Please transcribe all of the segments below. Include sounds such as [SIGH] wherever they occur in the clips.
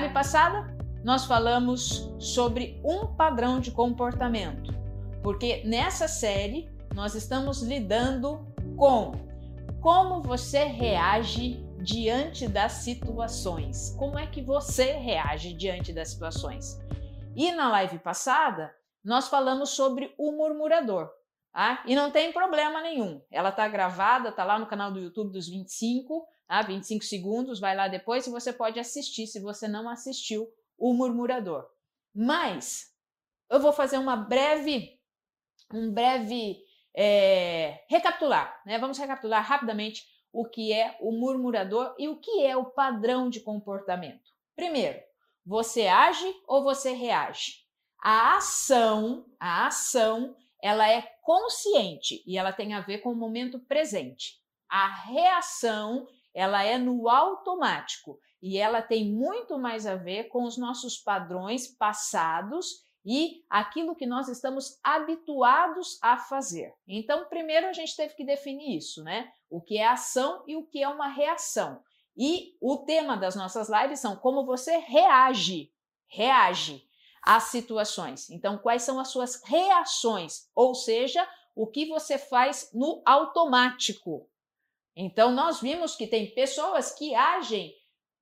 live passada, nós falamos sobre um padrão de comportamento, porque nessa série nós estamos lidando com como você reage diante das situações. Como é que você reage diante das situações? E na live passada, nós falamos sobre o murmurador. Tá? E não tem problema nenhum. Ela está gravada, está lá no canal do YouTube dos 25, tá? 25 segundos, vai lá depois e você pode assistir se você não assistiu o murmurador. Mas eu vou fazer uma breve, um breve é, recapitular, né? Vamos recapitular rapidamente o que é o murmurador e o que é o padrão de comportamento. Primeiro, você age ou você reage? A ação, a ação, ela é consciente e ela tem a ver com o momento presente. A reação, ela é no automático e ela tem muito mais a ver com os nossos padrões passados e aquilo que nós estamos habituados a fazer. Então, primeiro a gente teve que definir isso, né? O que é ação e o que é uma reação. E o tema das nossas lives são como você reage, reage às situações. Então, quais são as suas reações, ou seja, o que você faz no automático. Então, nós vimos que tem pessoas que agem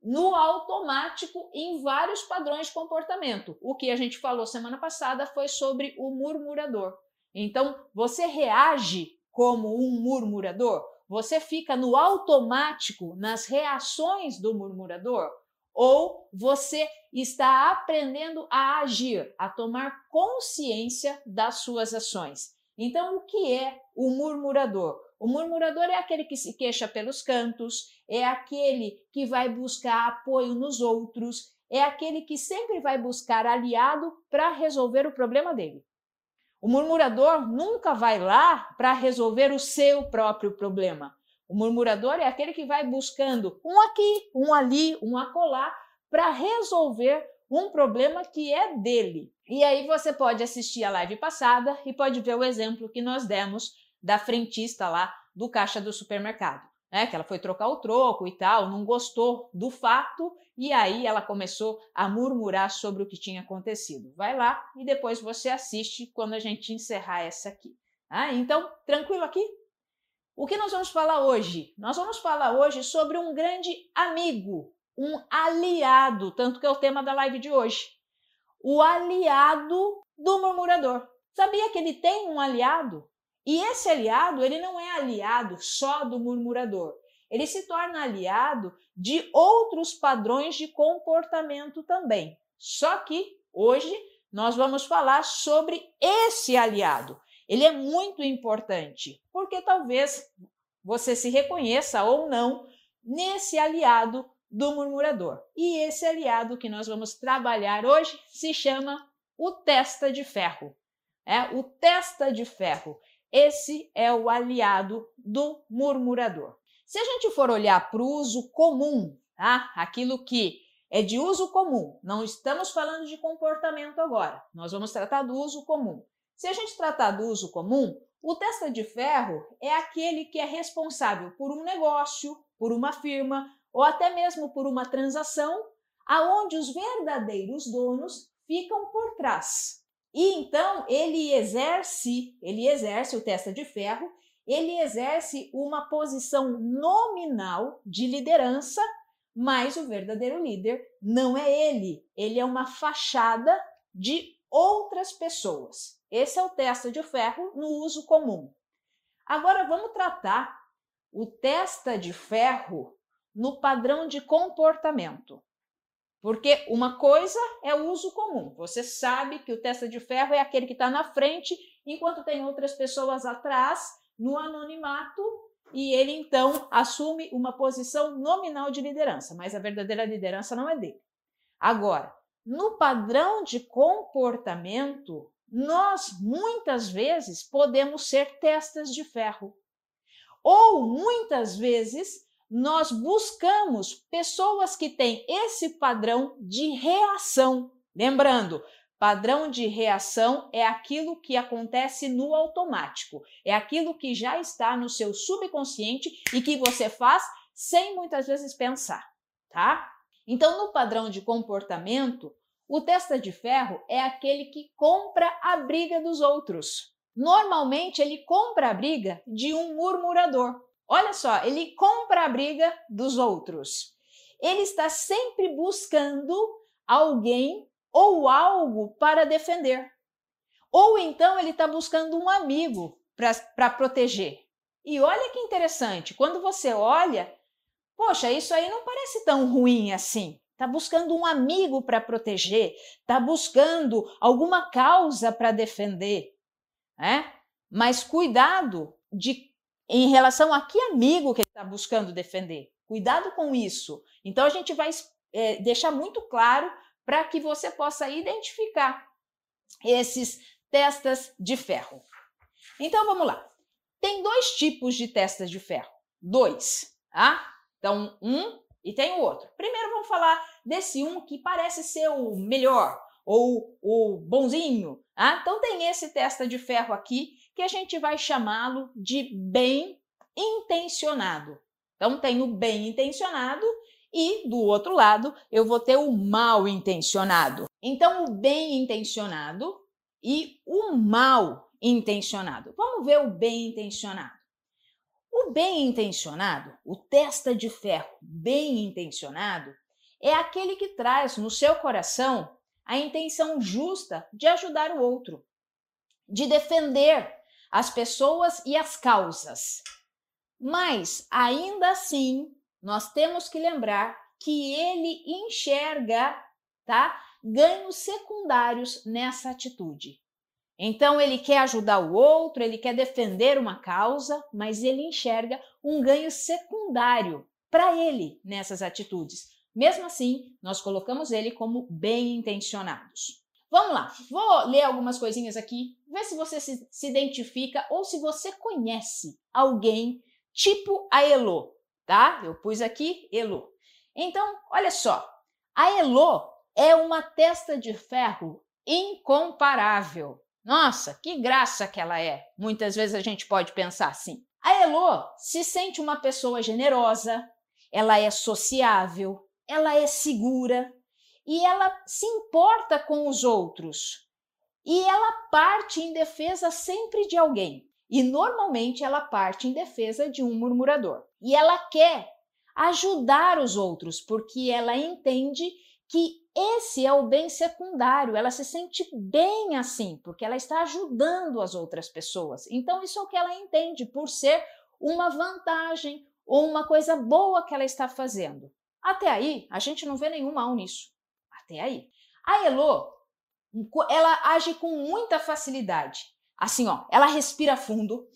no automático em vários padrões de comportamento. O que a gente falou semana passada foi sobre o murmurador. Então, você reage como um murmurador? Você fica no automático nas reações do murmurador? Ou você está aprendendo a agir, a tomar consciência das suas ações? Então, o que é o murmurador? O murmurador é aquele que se queixa pelos cantos, é aquele que vai buscar apoio nos outros, é aquele que sempre vai buscar aliado para resolver o problema dele. O murmurador nunca vai lá para resolver o seu próprio problema. O murmurador é aquele que vai buscando um aqui, um ali, um acolá para resolver um problema que é dele. E aí você pode assistir a live passada e pode ver o exemplo que nós demos da frentista lá do caixa do supermercado, né? Que ela foi trocar o troco e tal, não gostou do fato e aí ela começou a murmurar sobre o que tinha acontecido. Vai lá e depois você assiste quando a gente encerrar essa aqui. Ah, então, tranquilo aqui? O que nós vamos falar hoje? Nós vamos falar hoje sobre um grande amigo, um aliado, tanto que é o tema da live de hoje. O aliado do murmurador. Sabia que ele tem um aliado? E esse aliado, ele não é aliado só do murmurador. Ele se torna aliado de outros padrões de comportamento também. Só que hoje nós vamos falar sobre esse aliado. Ele é muito importante, porque talvez você se reconheça ou não nesse aliado do murmurador. E esse aliado que nós vamos trabalhar hoje se chama o testa de ferro. É o testa de ferro. Esse é o aliado do murmurador. Se a gente for olhar para o uso comum, tá? aquilo que é de uso comum, não estamos falando de comportamento agora, nós vamos tratar do uso comum. Se a gente tratar do uso comum, o testa de ferro é aquele que é responsável por um negócio, por uma firma ou até mesmo por uma transação, aonde os verdadeiros donos ficam por trás. E então ele exerce, ele exerce o testa de ferro, ele exerce uma posição nominal de liderança, mas o verdadeiro líder não é ele, ele é uma fachada de outras pessoas. Esse é o testa de ferro no uso comum. Agora vamos tratar o testa de ferro no padrão de comportamento. Porque uma coisa é o uso comum. Você sabe que o testa de ferro é aquele que está na frente, enquanto tem outras pessoas atrás, no anonimato, e ele então assume uma posição nominal de liderança, mas a verdadeira liderança não é dele. Agora, no padrão de comportamento, nós muitas vezes podemos ser testas de ferro. Ou muitas vezes nós buscamos pessoas que têm esse padrão de reação. Lembrando, padrão de reação é aquilo que acontece no automático, é aquilo que já está no seu subconsciente e que você faz sem muitas vezes pensar, tá? Então, no padrão de comportamento, o testa de ferro é aquele que compra a briga dos outros. Normalmente, ele compra a briga de um murmurador. Olha só, ele compra a briga dos outros. Ele está sempre buscando alguém ou algo para defender. Ou então ele está buscando um amigo para proteger. E olha que interessante, quando você olha, poxa, isso aí não parece tão ruim assim. Está buscando um amigo para proteger, está buscando alguma causa para defender. Né? Mas cuidado de, em relação a que amigo que ele está buscando defender. Cuidado com isso. Então a gente vai é, deixar muito claro para que você possa identificar esses testas de ferro. Então vamos lá. Tem dois tipos de testas de ferro. Dois, tá? Então, um e tem o outro. Primeiro vamos falar desse um que parece ser o melhor ou o bonzinho. Tá? Então tem esse testa de ferro aqui que a gente vai chamá-lo de bem intencionado. Então tem o bem intencionado e do outro lado eu vou ter o mal intencionado. Então o bem intencionado e o mal intencionado. Vamos ver o bem intencionado. O bem intencionado, o testa de ferro bem intencionado, é aquele que traz no seu coração a intenção justa de ajudar o outro, de defender as pessoas e as causas. Mas, ainda assim, nós temos que lembrar que ele enxerga, tá? ganhos secundários nessa atitude. Então, ele quer ajudar o outro, ele quer defender uma causa, mas ele enxerga um ganho secundário para ele nessas atitudes. Mesmo assim, nós colocamos ele como bem intencionados. Vamos lá, vou ler algumas coisinhas aqui, ver se você se, se identifica ou se você conhece alguém tipo a Elo, tá? Eu pus aqui Elo. Então, olha só, a Elo é uma testa de ferro incomparável. Nossa, que graça que ela é! Muitas vezes a gente pode pensar assim. A Elo se sente uma pessoa generosa, ela é sociável, ela é segura e ela se importa com os outros. E ela parte em defesa sempre de alguém. E normalmente ela parte em defesa de um murmurador. E ela quer ajudar os outros, porque ela entende que esse é o bem secundário, ela se sente bem assim, porque ela está ajudando as outras pessoas. Então, isso é o que ela entende por ser uma vantagem ou uma coisa boa que ela está fazendo. Até aí, a gente não vê nenhum mal nisso. Até aí. A Elo, ela age com muita facilidade. Assim, ó, ela respira fundo,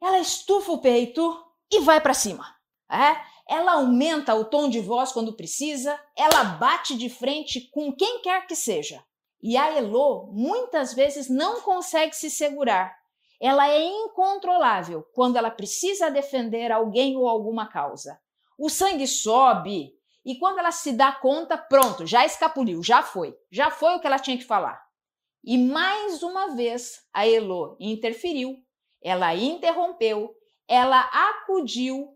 ela estufa o peito e vai para cima. É? ela aumenta o tom de voz quando precisa, ela bate de frente com quem quer que seja. E a Elo muitas vezes não consegue se segurar. Ela é incontrolável quando ela precisa defender alguém ou alguma causa. O sangue sobe e quando ela se dá conta, pronto, já escapuliu, já foi. Já foi o que ela tinha que falar. E mais uma vez a Elo interferiu, ela interrompeu, ela acudiu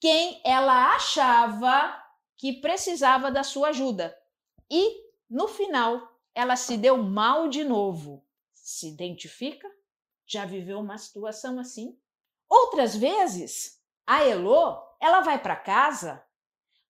quem ela achava que precisava da sua ajuda. E, no final, ela se deu mal de novo. Se identifica? Já viveu uma situação assim? Outras vezes, a Elo, ela vai para casa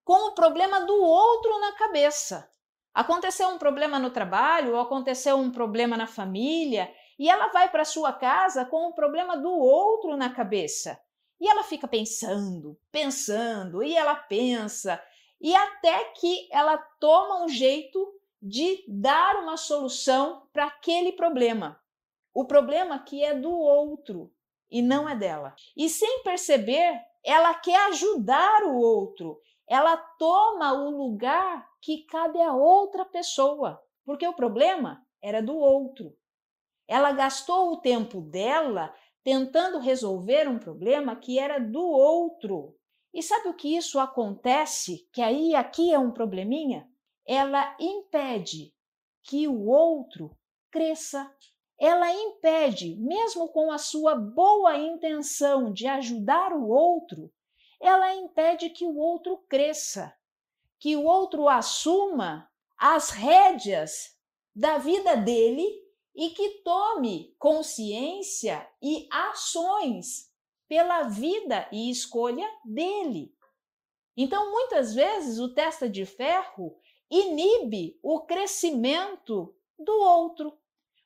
com o problema do outro na cabeça. Aconteceu um problema no trabalho, ou aconteceu um problema na família, e ela vai para sua casa com o problema do outro na cabeça. E ela fica pensando, pensando, e ela pensa, e até que ela toma um jeito de dar uma solução para aquele problema. O problema que é do outro e não é dela. E sem perceber, ela quer ajudar o outro. Ela toma o lugar que cabe a outra pessoa, porque o problema era do outro. Ela gastou o tempo dela tentando resolver um problema que era do outro. E sabe o que isso acontece? Que aí aqui é um probleminha? Ela impede que o outro cresça. Ela impede, mesmo com a sua boa intenção de ajudar o outro, ela impede que o outro cresça, que o outro assuma as rédeas da vida dele e que tome consciência e ações pela vida e escolha dele. Então, muitas vezes, o testa de ferro inibe o crescimento do outro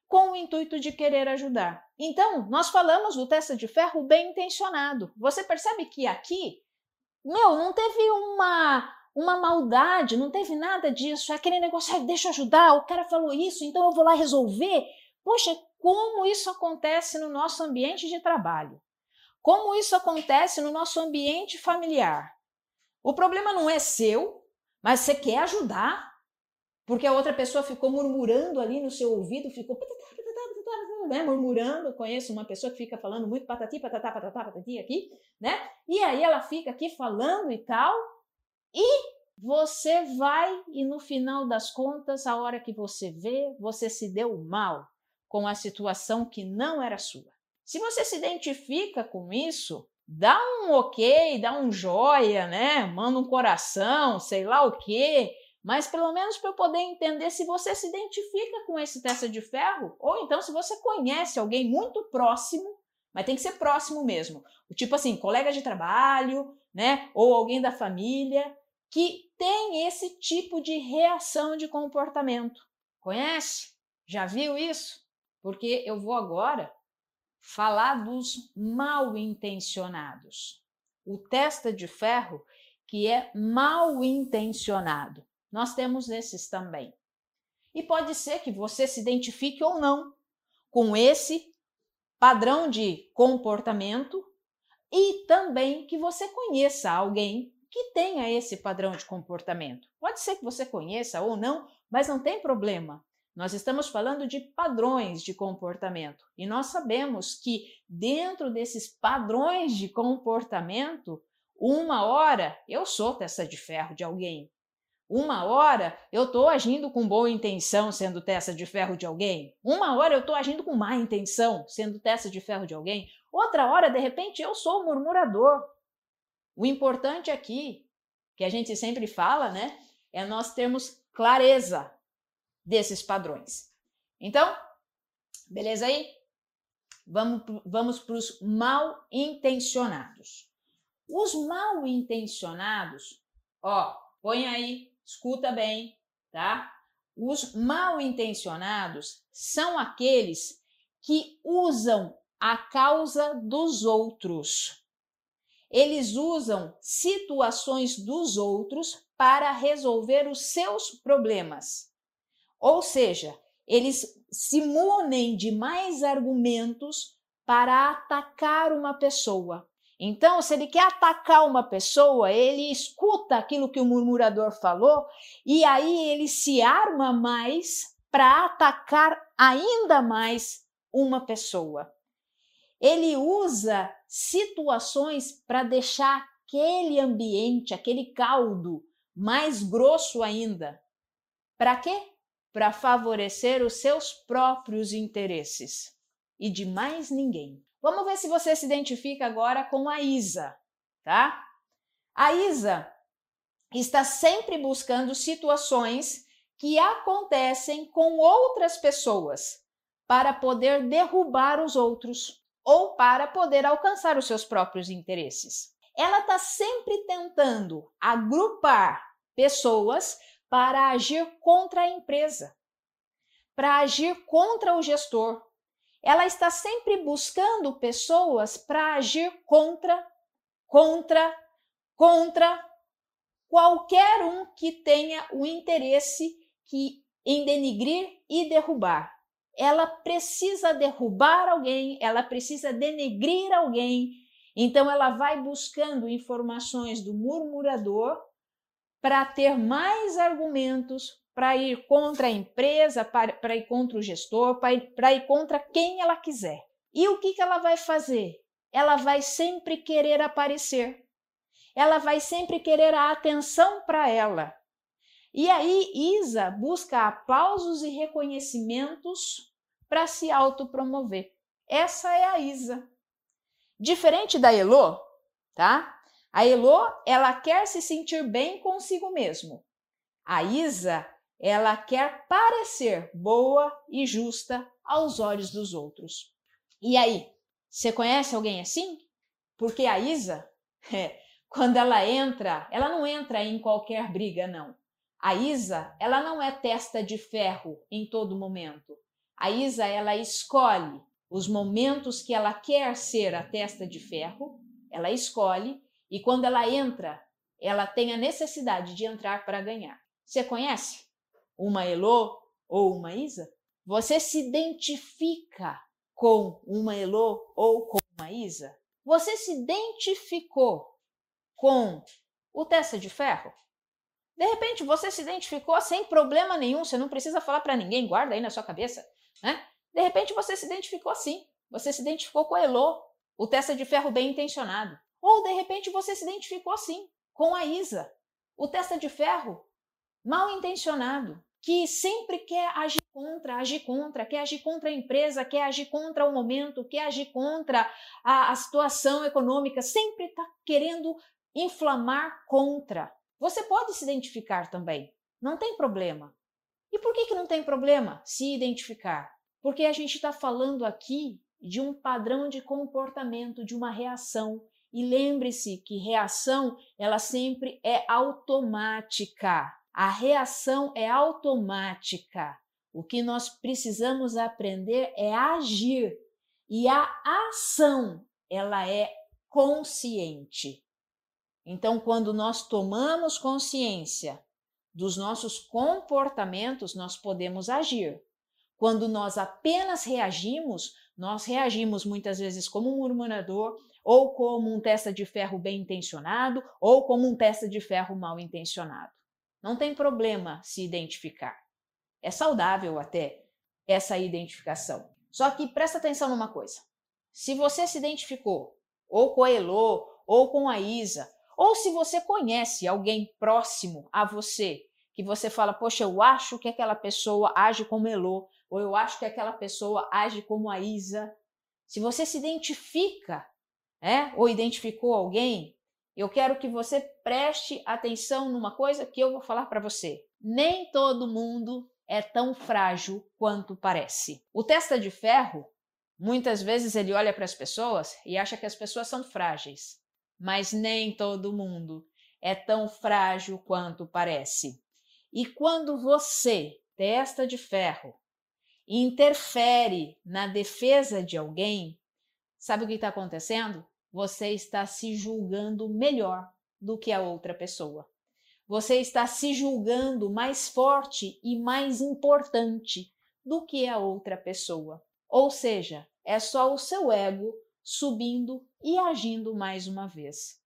com o intuito de querer ajudar. Então, nós falamos do testa de ferro bem intencionado. Você percebe que aqui, meu, não teve uma uma maldade, não teve nada disso. É aquele negócio, deixa eu ajudar, o cara falou isso, então eu vou lá resolver. Poxa, como isso acontece no nosso ambiente de trabalho? Como isso acontece no nosso ambiente familiar? O problema não é seu, mas você quer ajudar, porque a outra pessoa ficou murmurando ali no seu ouvido, ficou né, murmurando. Conheço uma pessoa que fica falando muito patati, patatá, patatá, patati aqui, né? E aí ela fica aqui falando e tal, e você vai e no final das contas, a hora que você vê, você se deu mal com a situação que não era sua. Se você se identifica com isso, dá um ok, dá um joia, né? Manda um coração, sei lá o quê, mas pelo menos para eu poder entender se você se identifica com esse testa de ferro, ou então se você conhece alguém muito próximo, mas tem que ser próximo mesmo. Tipo assim, colega de trabalho, né? Ou alguém da família que tem esse tipo de reação de comportamento. Conhece? Já viu isso? Porque eu vou agora falar dos mal intencionados. O testa de ferro que é mal intencionado. Nós temos esses também. E pode ser que você se identifique ou não com esse padrão de comportamento e também que você conheça alguém que tenha esse padrão de comportamento. Pode ser que você conheça ou não, mas não tem problema. Nós estamos falando de padrões de comportamento e nós sabemos que dentro desses padrões de comportamento, uma hora eu sou testa de ferro de alguém, uma hora eu estou agindo com boa intenção, sendo testa de ferro de alguém. Uma hora eu estou agindo com má intenção, sendo testa de ferro de alguém. Outra hora, de repente, eu sou o murmurador. O importante aqui, que a gente sempre fala, né, é nós termos clareza desses padrões. Então, beleza aí? Vamos, vamos para os mal intencionados. Os mal intencionados, ó, põe aí escuta bem, tá? Os mal intencionados são aqueles que usam a causa dos outros. Eles usam situações dos outros para resolver os seus problemas. Ou seja, eles se munem de mais argumentos para atacar uma pessoa. Então, se ele quer atacar uma pessoa, ele escuta aquilo que o murmurador falou e aí ele se arma mais para atacar ainda mais uma pessoa. Ele usa situações para deixar aquele ambiente, aquele caldo mais grosso ainda. Para quê? Para favorecer os seus próprios interesses e de mais ninguém. Vamos ver se você se identifica agora com a Isa, tá? A Isa está sempre buscando situações que acontecem com outras pessoas para poder derrubar os outros ou para poder alcançar os seus próprios interesses. Ela está sempre tentando agrupar pessoas para agir contra a empresa, para agir contra o gestor, ela está sempre buscando pessoas para agir contra, contra, contra qualquer um que tenha o interesse que em denigrir e derrubar. Ela precisa derrubar alguém, ela precisa denegrir alguém. Então ela vai buscando informações do murmurador para ter mais argumentos para ir contra a empresa, para ir contra o gestor, para ir, ir contra quem ela quiser. E o que, que ela vai fazer? Ela vai sempre querer aparecer. Ela vai sempre querer a atenção para ela. E aí, Isa busca aplausos e reconhecimentos para se autopromover. Essa é a Isa. Diferente da Elo, tá? A Elo, ela quer se sentir bem consigo mesmo. A Isa, ela quer parecer boa e justa aos olhos dos outros. E aí, você conhece alguém assim? Porque a Isa, [LAUGHS] é, quando ela entra, ela não entra em qualquer briga, não. A Isa, ela não é testa de ferro em todo momento. A Isa, ela escolhe os momentos que ela quer ser a testa de ferro, ela escolhe e quando ela entra, ela tem a necessidade de entrar para ganhar. Você conhece uma Elo ou uma Isa? Você se identifica com uma Elo ou com uma Isa? Você se identificou com o testa de ferro? De repente você se identificou sem problema nenhum, você não precisa falar para ninguém, guarda aí na sua cabeça, né? De repente você se identificou assim, você se identificou com a Elo, o testa de ferro bem intencionado. Ou de repente você se identificou assim com a Isa, o testa de ferro mal intencionado, que sempre quer agir contra, agir contra, quer agir contra a empresa, quer agir contra o momento, quer agir contra a, a situação econômica, sempre está querendo inflamar contra. Você pode se identificar também, não tem problema. E por que, que não tem problema se identificar? Porque a gente está falando aqui de um padrão de comportamento, de uma reação e lembre-se que reação, ela sempre é automática. A reação é automática. O que nós precisamos aprender é agir. E a ação, ela é consciente. Então, quando nós tomamos consciência dos nossos comportamentos, nós podemos agir. Quando nós apenas reagimos, nós reagimos muitas vezes como um murmurador, ou como um testa de ferro bem intencionado, ou como um testa de ferro mal intencionado. Não tem problema se identificar. É saudável até essa identificação. Só que presta atenção numa coisa. Se você se identificou ou com a Elo, ou com a Isa, ou se você conhece alguém próximo a você, que você fala, poxa, eu acho que aquela pessoa age como Elo, ou eu acho que aquela pessoa age como a Isa. Se você se identifica é? ou identificou alguém, eu quero que você preste atenção numa coisa que eu vou falar para você. Nem todo mundo é tão frágil quanto parece. O testa de ferro, muitas vezes ele olha para as pessoas e acha que as pessoas são frágeis, mas nem todo mundo é tão frágil quanto parece. E quando você, testa de ferro, interfere na defesa de alguém, sabe o que está acontecendo? Você está se julgando melhor do que a outra pessoa. Você está se julgando mais forte e mais importante do que a outra pessoa. Ou seja, é só o seu ego subindo e agindo mais uma vez.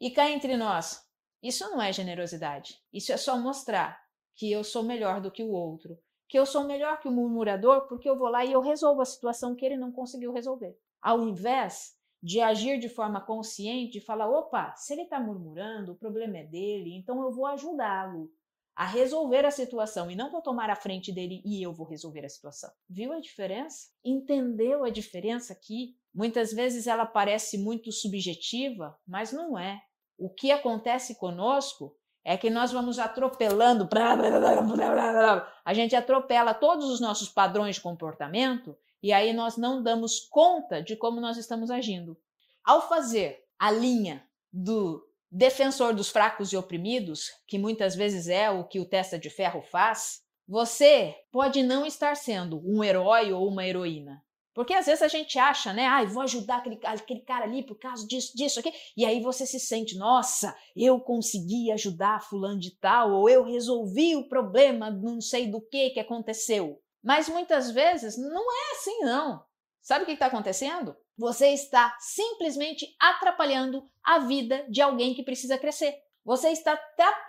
E cá entre nós, isso não é generosidade. Isso é só mostrar que eu sou melhor do que o outro, que eu sou melhor que o murmurador porque eu vou lá e eu resolvo a situação que ele não conseguiu resolver. Ao invés de agir de forma consciente, de falar: opa, se ele está murmurando, o problema é dele, então eu vou ajudá-lo a resolver a situação e não vou tomar a frente dele e eu vou resolver a situação. Viu a diferença? Entendeu a diferença aqui? Muitas vezes ela parece muito subjetiva, mas não é. O que acontece conosco é que nós vamos atropelando, [LAUGHS] a gente atropela todos os nossos padrões de comportamento e aí nós não damos conta de como nós estamos agindo. Ao fazer a linha do defensor dos fracos e oprimidos, que muitas vezes é o que o testa de ferro faz, você pode não estar sendo um herói ou uma heroína. Porque às vezes a gente acha, né? Ah, vou ajudar aquele, aquele cara ali por causa disso, disso, aqui. E aí você se sente, nossa, eu consegui ajudar fulano de tal, ou eu resolvi o problema, não sei do que que aconteceu. Mas muitas vezes não é assim, não. Sabe o que está acontecendo? Você está simplesmente atrapalhando a vida de alguém que precisa crescer. Você está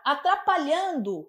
atrapalhando,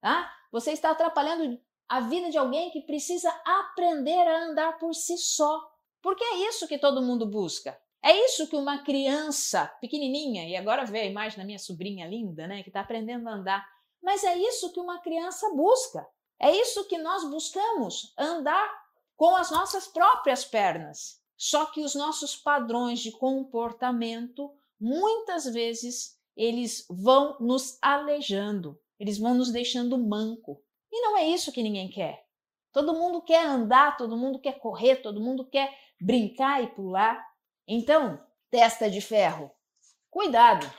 tá? Você está atrapalhando a vida de alguém que precisa aprender a andar por si só. Porque é isso que todo mundo busca. É isso que uma criança pequenininha, e agora vê a imagem da minha sobrinha linda, né, que está aprendendo a andar. Mas é isso que uma criança busca. É isso que nós buscamos, andar com as nossas próprias pernas. Só que os nossos padrões de comportamento muitas vezes eles vão nos aleijando, eles vão nos deixando manco. E não é isso que ninguém quer. Todo mundo quer andar, todo mundo quer correr, todo mundo quer brincar e pular. Então, testa de ferro, cuidado,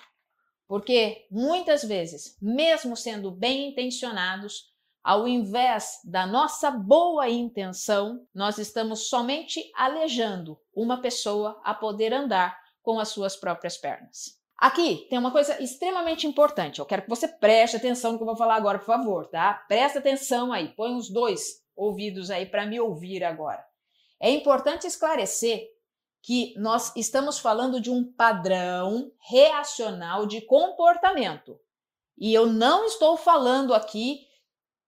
porque muitas vezes, mesmo sendo bem intencionados, ao invés da nossa boa intenção, nós estamos somente alejando uma pessoa a poder andar com as suas próprias pernas. Aqui tem uma coisa extremamente importante. Eu quero que você preste atenção no que eu vou falar agora, por favor, tá? Presta atenção aí, põe os dois ouvidos aí para me ouvir agora. É importante esclarecer que nós estamos falando de um padrão reacional de comportamento. E eu não estou falando aqui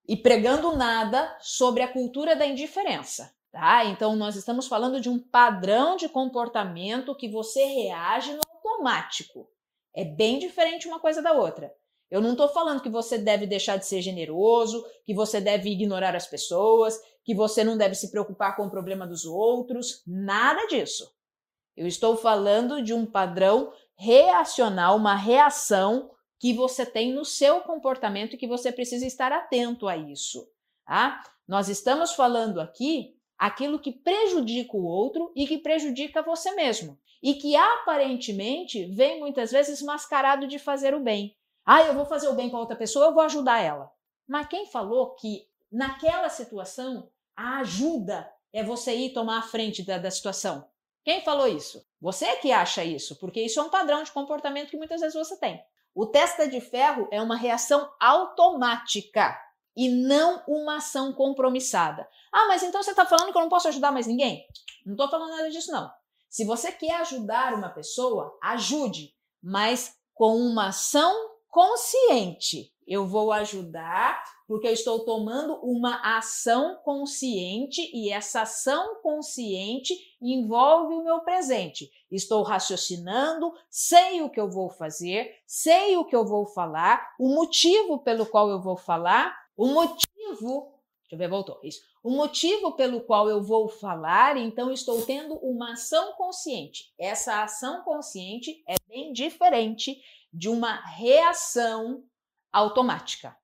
e pregando nada sobre a cultura da indiferença, tá? Então nós estamos falando de um padrão de comportamento que você reage no automático. É bem diferente uma coisa da outra. Eu não estou falando que você deve deixar de ser generoso, que você deve ignorar as pessoas, que você não deve se preocupar com o problema dos outros, nada disso. Eu estou falando de um padrão reacional, uma reação que você tem no seu comportamento e que você precisa estar atento a isso. Tá? Nós estamos falando aqui aquilo que prejudica o outro e que prejudica você mesmo. E que aparentemente vem muitas vezes mascarado de fazer o bem. Ah, eu vou fazer o bem para outra pessoa, eu vou ajudar ela. Mas quem falou que naquela situação a ajuda é você ir tomar a frente da, da situação? Quem falou isso? Você que acha isso, porque isso é um padrão de comportamento que muitas vezes você tem. O testa de ferro é uma reação automática e não uma ação compromissada. Ah, mas então você está falando que eu não posso ajudar mais ninguém? Não estou falando nada disso, não. Se você quer ajudar uma pessoa, ajude, mas com uma ação consciente. Eu vou ajudar porque eu estou tomando uma ação consciente e essa ação consciente envolve o meu presente. Estou raciocinando, sei o que eu vou fazer, sei o que eu vou falar, o motivo pelo qual eu vou falar, o motivo. Deixa eu ver, voltou. Isso. O motivo pelo qual eu vou falar, então estou tendo uma ação consciente. Essa ação consciente é bem diferente de uma reação automática.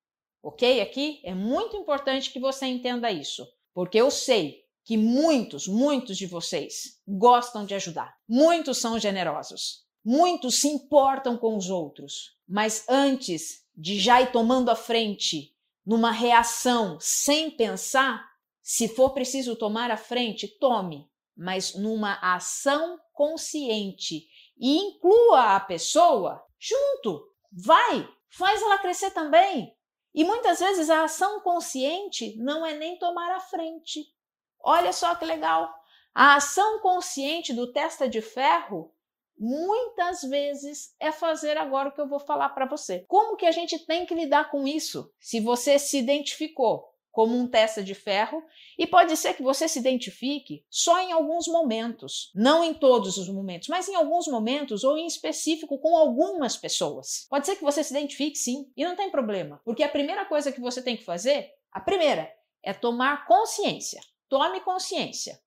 Ok? Aqui é muito importante que você entenda isso, porque eu sei que muitos, muitos de vocês gostam de ajudar, muitos são generosos, muitos se importam com os outros, mas antes de já ir tomando a frente numa reação sem pensar, se for preciso tomar a frente, tome, mas numa ação consciente e inclua a pessoa junto. Vai, faz ela crescer também. E muitas vezes a ação consciente não é nem tomar a frente. Olha só que legal. A ação consciente do testa de ferro muitas vezes é fazer agora o que eu vou falar para você. Como que a gente tem que lidar com isso? Se você se identificou como um testa de ferro, e pode ser que você se identifique só em alguns momentos, não em todos os momentos, mas em alguns momentos ou em específico com algumas pessoas. Pode ser que você se identifique sim, e não tem problema, porque a primeira coisa que você tem que fazer, a primeira, é tomar consciência. Tome consciência.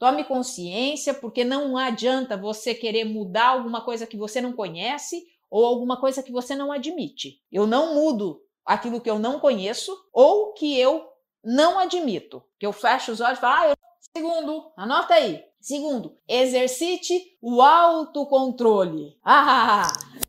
Tome consciência, porque não adianta você querer mudar alguma coisa que você não conhece ou alguma coisa que você não admite. Eu não mudo aquilo que eu não conheço ou que eu não admito. Que eu fecho os olhos e falo, ah, eu... segundo, anota aí. Segundo, exercite o autocontrole. Ah,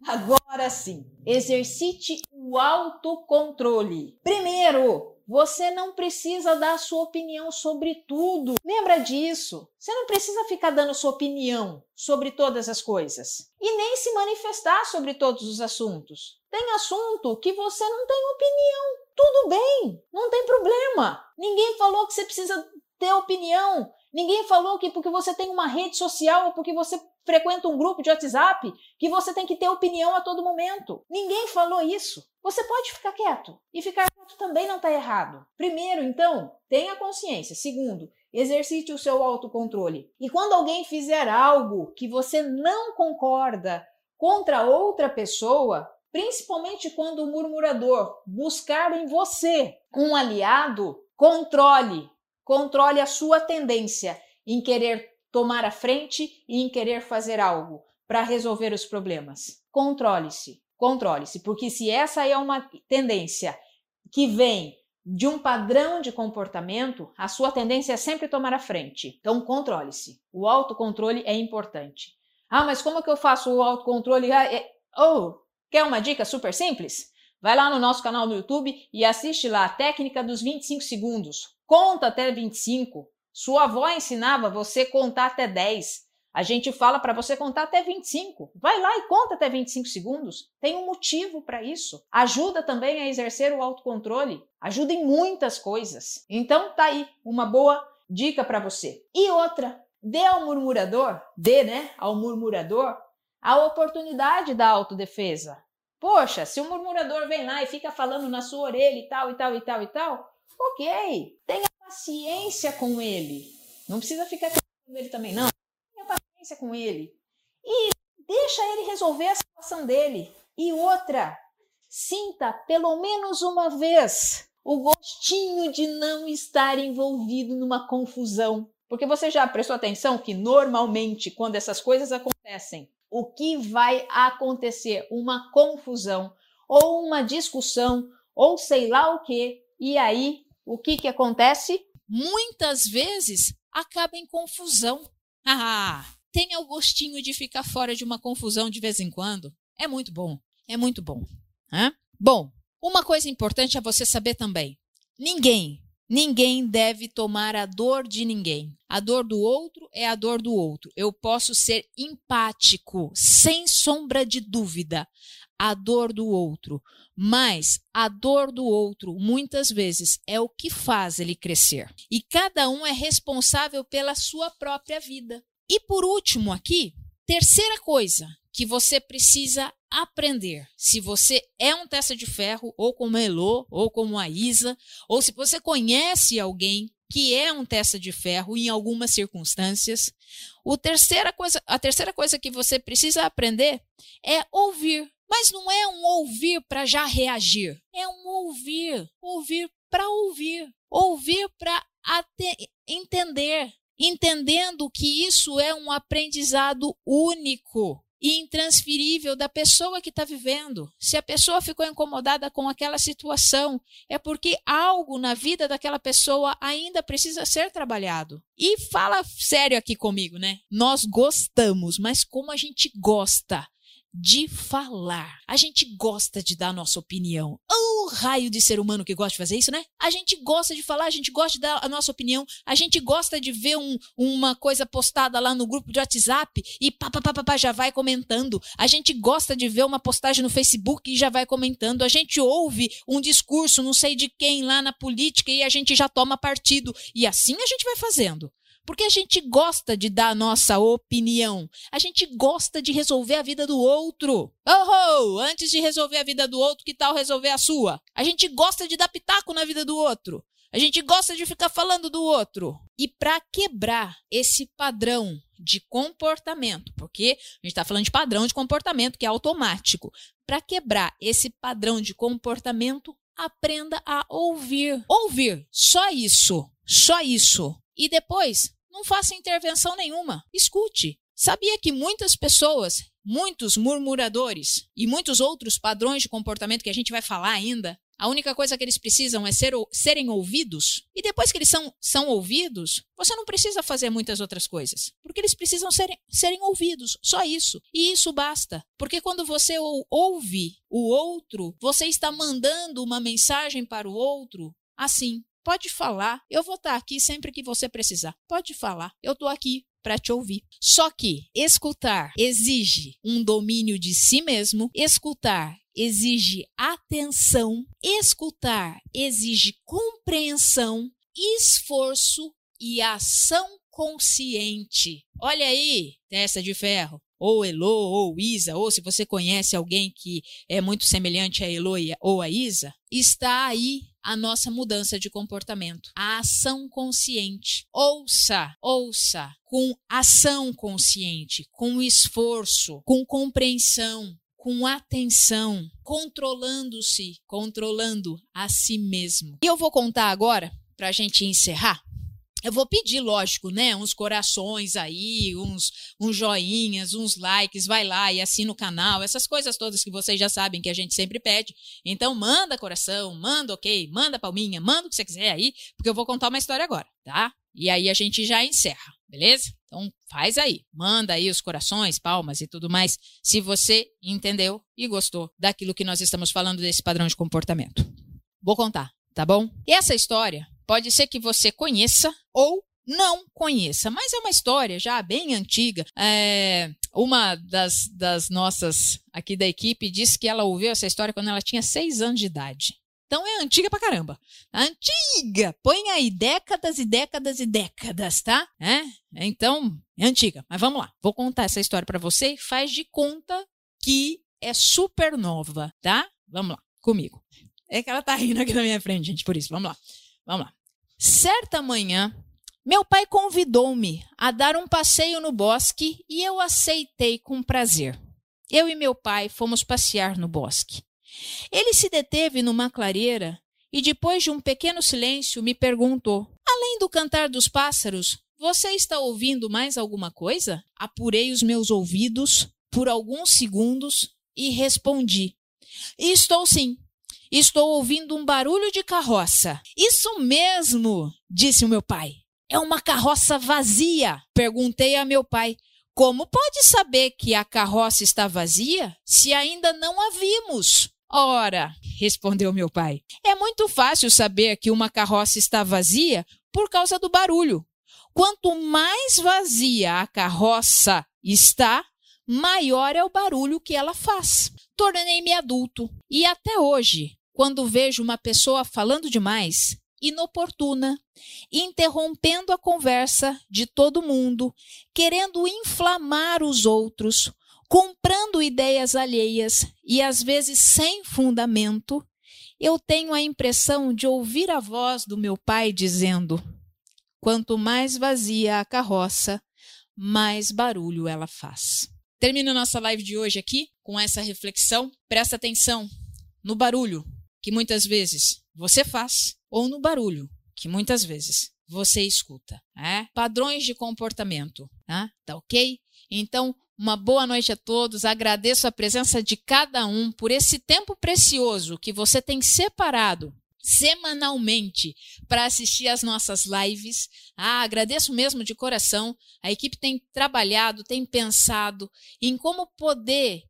agora sim. Exercite o autocontrole. Primeiro, você não precisa dar sua opinião sobre tudo. Lembra disso. Você não precisa ficar dando sua opinião sobre todas as coisas e nem se manifestar sobre todos os assuntos. Tem assunto que você não tem opinião. Tudo bem, não tem problema. Ninguém falou que você precisa ter opinião. Ninguém falou que porque você tem uma rede social ou porque você frequenta um grupo de WhatsApp que você tem que ter opinião a todo momento. Ninguém falou isso. Você pode ficar quieto. E ficar quieto também não está errado. Primeiro, então, tenha consciência. Segundo, exercite o seu autocontrole. E quando alguém fizer algo que você não concorda contra outra pessoa, principalmente quando o murmurador buscar em você um aliado, controle, controle a sua tendência em querer tomar a frente e em querer fazer algo. para resolver os problemas? Controle-se, controle-se, porque se essa é uma tendência que vem de um padrão de comportamento, a sua tendência é sempre tomar a frente. Então, controle-se. O autocontrole é importante. Ah, mas como é que eu faço o autocontrole? Ah, é... Oh, quer uma dica super simples? Vai lá no nosso canal no YouTube e assiste lá a técnica dos 25 segundos. Conta até 25. Sua avó ensinava você contar até 10. A gente fala para você contar até 25. Vai lá e conta até 25 segundos. Tem um motivo para isso. Ajuda também a exercer o autocontrole. Ajuda em muitas coisas. Então tá aí uma boa dica para você. E outra, dê ao murmurador, dê, né, ao murmurador a oportunidade da autodefesa. Poxa, se o murmurador vem lá e fica falando na sua orelha e tal e tal e tal e tal, OK, tenha paciência com ele. Não precisa ficar com ele também não paciência com ele e deixa ele resolver a situação dele. E outra, sinta pelo menos uma vez o gostinho de não estar envolvido numa confusão. Porque você já prestou atenção que normalmente quando essas coisas acontecem, o que vai acontecer? Uma confusão ou uma discussão ou sei lá o que. E aí, o que que acontece? Muitas vezes acaba em confusão. [LAUGHS] Ah, tenha o gostinho de ficar fora de uma confusão de vez em quando. É muito bom, é muito bom. Hã? Bom, uma coisa importante é você saber também: ninguém, ninguém deve tomar a dor de ninguém. A dor do outro é a dor do outro. Eu posso ser empático, sem sombra de dúvida, a dor do outro. Mas a dor do outro, muitas vezes, é o que faz ele crescer. E cada um é responsável pela sua própria vida. E por último, aqui, terceira coisa que você precisa aprender. Se você é um testa de ferro, ou como a Elo, ou como a Isa, ou se você conhece alguém que é um testa de ferro em algumas circunstâncias, o terceira coisa, a terceira coisa que você precisa aprender é ouvir. Mas não é um ouvir para já reagir, é um ouvir, ouvir para ouvir, ouvir para entender, entendendo que isso é um aprendizado único e intransferível da pessoa que está vivendo. Se a pessoa ficou incomodada com aquela situação, é porque algo na vida daquela pessoa ainda precisa ser trabalhado. E fala sério aqui comigo, né? Nós gostamos, mas como a gente gosta de falar. A gente gosta de dar nossa opinião. Oh, raio de ser humano que gosta de fazer isso, né? A gente gosta de falar, a gente gosta de dar a nossa opinião, a gente gosta de ver um, uma coisa postada lá no grupo de WhatsApp e pá, pá, pá, pá, já vai comentando. A gente gosta de ver uma postagem no Facebook e já vai comentando. A gente ouve um discurso, não sei de quem, lá na política e a gente já toma partido. E assim a gente vai fazendo. Porque a gente gosta de dar a nossa opinião. A gente gosta de resolver a vida do outro. Oh, oh, antes de resolver a vida do outro, que tal resolver a sua? A gente gosta de dar pitaco na vida do outro. A gente gosta de ficar falando do outro. E para quebrar esse padrão de comportamento, porque a gente está falando de padrão de comportamento que é automático. Para quebrar esse padrão de comportamento, aprenda a ouvir. Ouvir, só isso. Só isso. E depois, não faça intervenção nenhuma. Escute. Sabia que muitas pessoas, muitos murmuradores e muitos outros padrões de comportamento que a gente vai falar ainda, a única coisa que eles precisam é ser, serem ouvidos. E depois que eles são, são ouvidos, você não precisa fazer muitas outras coisas. Porque eles precisam serem, serem ouvidos. Só isso. E isso basta. Porque quando você ouve o outro, você está mandando uma mensagem para o outro assim. Pode falar, eu vou estar aqui sempre que você precisar. Pode falar, eu estou aqui para te ouvir. Só que escutar exige um domínio de si mesmo, escutar exige atenção, escutar exige compreensão, esforço e ação consciente. Olha aí, testa de ferro ou Elo, ou Isa, ou se você conhece alguém que é muito semelhante a Elo ou a Isa, está aí a nossa mudança de comportamento, a ação consciente. Ouça, ouça, com ação consciente, com esforço, com compreensão, com atenção, controlando-se, controlando a si mesmo. E eu vou contar agora, para a gente encerrar, eu vou pedir, lógico, né? Uns corações aí, uns, uns joinhas, uns likes, vai lá e assina o canal, essas coisas todas que vocês já sabem que a gente sempre pede. Então, manda coração, manda ok, manda palminha, manda o que você quiser aí, porque eu vou contar uma história agora, tá? E aí a gente já encerra, beleza? Então, faz aí, manda aí os corações, palmas e tudo mais, se você entendeu e gostou daquilo que nós estamos falando desse padrão de comportamento. Vou contar, tá bom? E essa história Pode ser que você conheça ou não conheça, mas é uma história já bem antiga. É, uma das, das nossas aqui da equipe disse que ela ouviu essa história quando ela tinha seis anos de idade. Então é antiga pra caramba. Antiga! Põe aí décadas e décadas e décadas, tá? É? Então, é antiga. Mas vamos lá. Vou contar essa história para você faz de conta que é super nova, tá? Vamos lá, comigo. É que ela tá rindo aqui na minha frente, gente, por isso. Vamos lá. Vamos lá. Certa manhã, meu pai convidou-me a dar um passeio no bosque e eu aceitei com prazer. Eu e meu pai fomos passear no bosque. Ele se deteve numa clareira e, depois de um pequeno silêncio, me perguntou: Além do cantar dos pássaros, você está ouvindo mais alguma coisa? Apurei os meus ouvidos por alguns segundos e respondi: Estou sim. Estou ouvindo um barulho de carroça. Isso mesmo, disse o meu pai. É uma carroça vazia. Perguntei a meu pai: Como pode saber que a carroça está vazia se ainda não a vimos? Ora, respondeu meu pai, é muito fácil saber que uma carroça está vazia por causa do barulho. Quanto mais vazia a carroça está, maior é o barulho que ela faz. Tornei-me adulto e até hoje quando vejo uma pessoa falando demais, inoportuna, interrompendo a conversa de todo mundo, querendo inflamar os outros, comprando ideias alheias e às vezes sem fundamento, eu tenho a impressão de ouvir a voz do meu pai dizendo: quanto mais vazia a carroça, mais barulho ela faz. Termino nossa live de hoje aqui com essa reflexão. Presta atenção no barulho que muitas vezes você faz, ou no barulho, que muitas vezes você escuta. É? Padrões de comportamento. Tá? tá ok? Então, uma boa noite a todos. Agradeço a presença de cada um por esse tempo precioso que você tem separado semanalmente para assistir às nossas lives. Ah, agradeço mesmo de coração. A equipe tem trabalhado, tem pensado em como poder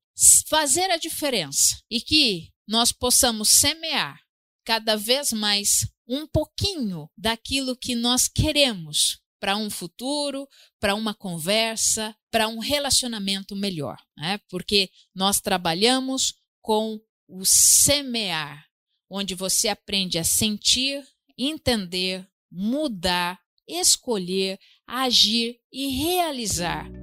fazer a diferença e que nós possamos semear cada vez mais um pouquinho daquilo que nós queremos para um futuro, para uma conversa, para um relacionamento melhor, né? Porque nós trabalhamos com o semear, onde você aprende a sentir, entender, mudar, escolher, agir e realizar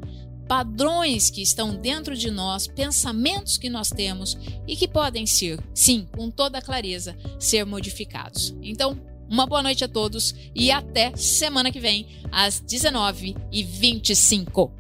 padrões que estão dentro de nós, pensamentos que nós temos e que podem ser, sim, com toda clareza, ser modificados. Então, uma boa noite a todos e até semana que vem, às 19h25.